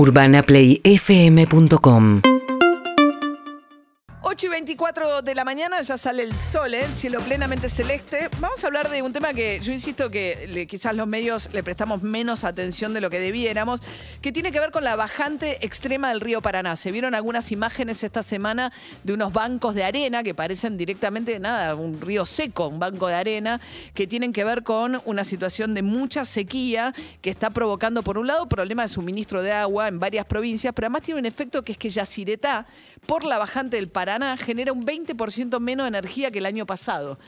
UrbanaPlayFM.com 8 y 24 de la mañana ya sale el sol, ¿eh? el cielo plenamente celeste. Vamos a hablar de un tema que yo insisto que quizás los medios le prestamos menos atención de lo que debiéramos, que tiene que ver con la bajante extrema del río Paraná. Se vieron algunas imágenes esta semana de unos bancos de arena que parecen directamente, nada, un río seco, un banco de arena, que tienen que ver con una situación de mucha sequía que está provocando, por un lado, problemas de suministro de agua en varias provincias, pero además tiene un efecto que es que Yacyretá, por la bajante del Paraná, genera un 20% menos energía que el año pasado.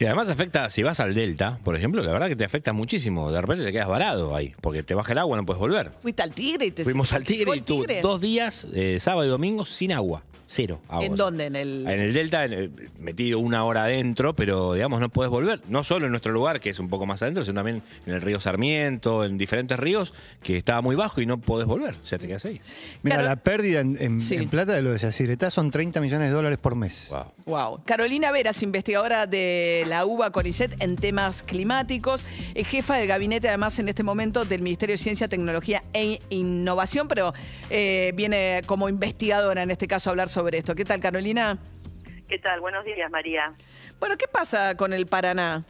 Y además afecta, si vas al delta, por ejemplo, la verdad que te afecta muchísimo. De repente te quedas varado ahí, porque te baja el agua, no puedes volver. Fuiste al Tigre y te Fuimos al Tigre ¿Fue y Tigre? dos días, eh, sábado y domingo, sin agua. Cero agua. ¿En dónde? En el... En el delta, en el- metido una hora adentro, pero digamos, no puedes volver. No solo en nuestro lugar, que es un poco más adentro, sino también en el río Sarmiento, en diferentes ríos, que estaba muy bajo y no podés volver. O sea, te quedas ahí. Mira, Claro. la pérdida en, en- Sí. en plata de lo de Yacyretá son 30 millones de dólares por mes. Wow. Wow. Carolina Veras, investigadora de la UBA CONICET en temas climáticos, es jefa del gabinete además en este momento del Ministerio de Ciencia, Tecnología e Innovación, pero eh, viene como investigadora en este caso a hablar sobre esto. ¿Qué tal, Carolina? ¿Qué tal? Buenos días, María. Bueno, ¿qué pasa con el Paraná?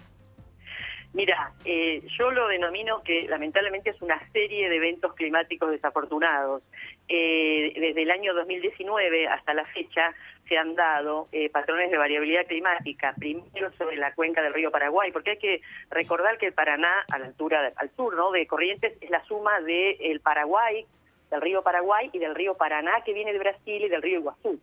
Mira, eh, yo lo denomino que lamentablemente es una serie de eventos climáticos desafortunados. Eh, desde el año 2019 hasta la fecha se han dado eh, patrones de variabilidad climática, primero sobre la cuenca del río Paraguay, porque hay que recordar que el Paraná, a la altura, de- al sur ¿no? de Corrientes, es la suma del Paraguay, del río Paraguay y del río Paraná, que viene de Brasil y del río Iguazú.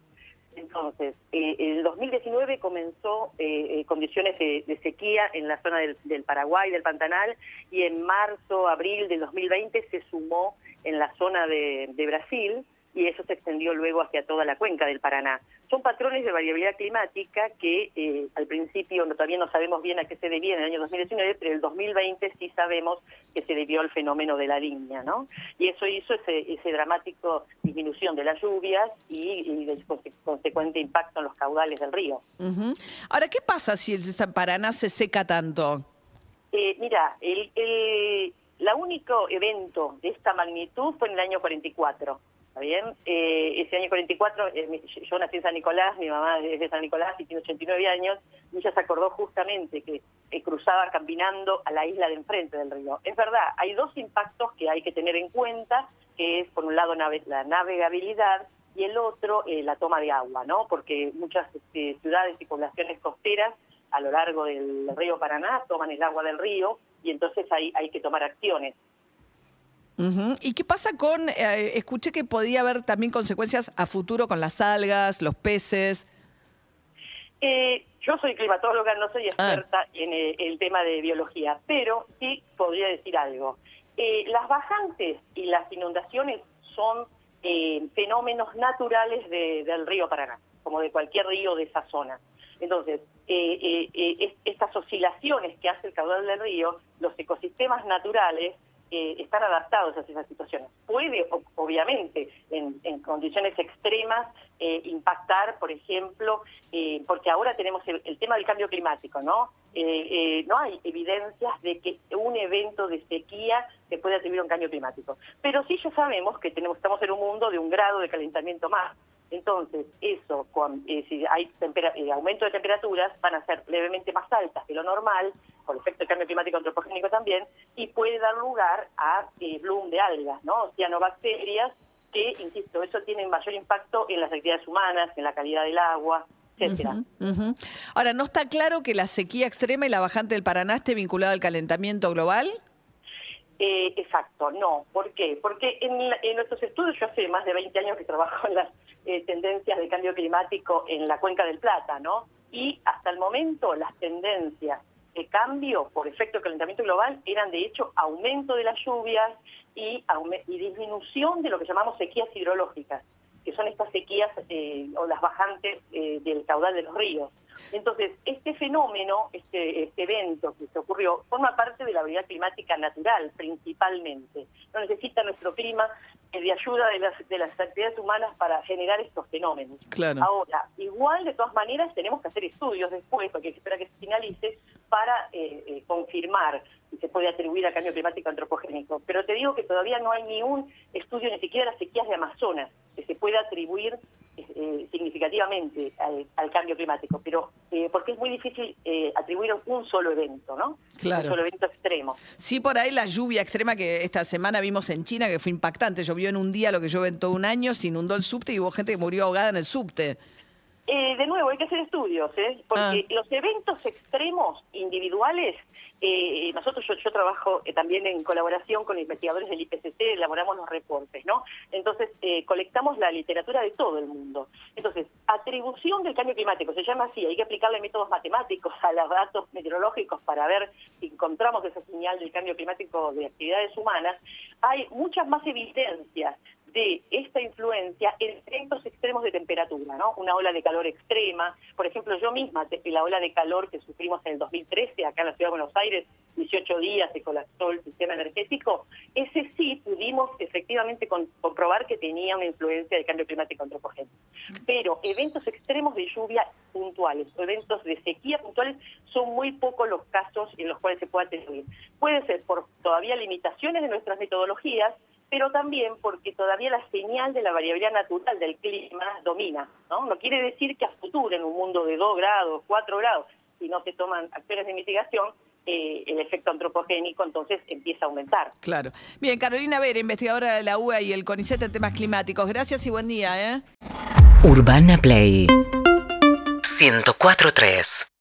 Entonces, eh, el 2019 comenzó eh, eh, condiciones de, de sequía en la zona del, del Paraguay, del Pantanal, y en marzo, abril del 2020 se sumó en la zona de, de Brasil y eso se extendió luego hacia toda la cuenca del Paraná. Son patrones de variabilidad climática que eh, al principio no- todavía no sabemos bien a qué se debía en el año 2019, pero en el 2020 sí sabemos que se debió al fenómeno de la línea, ¿no? Y eso hizo ese, ese dramático disminución de las lluvias y, y del conse- consecuente impacto en los caudales del río. Ahora, ¿qué pasa si el Paraná se seca tanto? Eh, mira, el, el la único evento de esta magnitud fue en el año 44. ¿Está bien? Eh, ese año 44, eh, yo nací en San Nicolás, mi mamá es de San Nicolás y tiene 89 años, y ella se acordó justamente que eh, cruzaba caminando a la isla de enfrente del río. Es verdad, hay dos impactos que hay que tener en cuenta, que es por un lado la navegabilidad y el otro eh, la toma de agua, ¿no? Porque muchas este, ciudades y poblaciones costeras a lo largo del río Paraná toman el agua del río y entonces hay, hay que tomar acciones. Ujú. ¿Y qué pasa con, eh, escuché que podía haber también consecuencias a futuro con las algas, los peces? Eh, yo soy climatóloga, no soy Ah. experta en eh, el tema de biología, pero sí podría decir algo. Eh, las bajantes y las inundaciones son eh, fenómenos naturales de- del río Paraná, como de cualquier río de esa zona. Entonces, eh, eh, eh, es- estas oscilaciones que hace el caudal del río, los ecosistemas naturales eh, están adaptados a esas situaciones. Puede, obviamente, en, condiciones extremas, eh, impactar, por ejemplo, eh, porque ahora tenemos el, el tema del cambio climático, ¿no? Eh, eh, no hay evidencias de que un evento de sequía se puede atribuir a un cambio climático. Pero sí ya sabemos que tenemos, estamos en un mundo de un grado de calentamiento más. Entonces, eso, con, eh, si hay aumento de temperaturas, van a ser levemente más altas que lo normal, por efecto del cambio climático antropogénico también, y puede dar lugar a eh, bloom de algas, ¿no? Cianobacterias, que, insisto, eso tiene mayor impacto en las actividades humanas, en la calidad del agua, etcétera. Ahora, ¿no está claro que la sequía extrema y la bajante del Paraná esté vinculada al calentamiento global? Eh, exacto, no. ¿Por qué? Porque en, la- en nuestros estudios, yo hace más de 20 años que trabajo en las eh, tendencias de cambio climático en la cuenca del Plata, ¿no? Y hasta el momento las tendencias de cambio por efecto de calentamiento global eran de hecho aumento de las lluvias y, y disminución de lo que llamamos sequías hidrológicas, que son estas sequías eh, o las bajantes eh, del caudal de los ríos. Entonces, este fenómeno, este, este evento que se ocurrió, forma parte de la variedad climática natural principalmente. No necesita nuestro clima eh, de ayuda de las, de las actividades humanas para generar estos fenómenos. Claro. Ahora, igual de todas maneras tenemos que hacer estudios después, porque espera que se finalice, para eh, eh, confirmar si se puede atribuir a cambio climático antropogénico. Pero te digo que todavía no hay ni un estudio, ni siquiera de las sequías de Amazonas, que se pueda atribuir eh, significativamente al, al cambio climático. Pero eh, porque es muy difícil eh, atribuir un solo evento, ¿no? Claro. Un solo evento extremo. Sí, por ahí la lluvia extrema que esta semana vimos en China, que fue impactante. Llovió en un día lo que llueve en todo un año, se inundó el subte y hubo gente que murió ahogada en el subte. Eh, de nuevo, hay que hacer estudios, ¿eh? porque Ah. los eventos extremos individuales, eh, nosotros yo, yo trabajo eh, también en colaboración con investigadores del IPCC, elaboramos los reportes, ¿no? Entonces, eh, colectamos la literatura de todo el mundo. Entonces, atribución del cambio climático, se llama así, hay que aplicarle métodos matemáticos a los datos meteorológicos para ver si encontramos esa señal del cambio climático de actividades humanas. Hay muchas más evidencias de esta influencia en eventos extremos. Una ola de calor extrema. Por ejemplo, yo misma, la ola de calor que sufrimos en el 2013 acá en la Ciudad de Buenos Aires, 18 días se colapsó el sistema energético, ese sí pudimos efectivamente con- comprobar que tenía una influencia del cambio climático antropogénico. Pero eventos extremos de lluvia puntuales o eventos de sequía puntuales son muy pocos los casos en los cuales se puede atribuir. Puede ser por todavía limitaciones de nuestras metodologías, pero también porque todavía la señal de la variabilidad natural del clima domina. No, no quiere decir que a futuro, en un mundo de 2 grados, 4 grados, si no se toman acciones de mitigación, eh, el efecto antropogénico entonces empieza a aumentar. Claro. Bien, Carolina Vera, investigadora de la UA y el CONICET en temas climáticos. Gracias y buen día, ¿eh? Urbana Play 104.3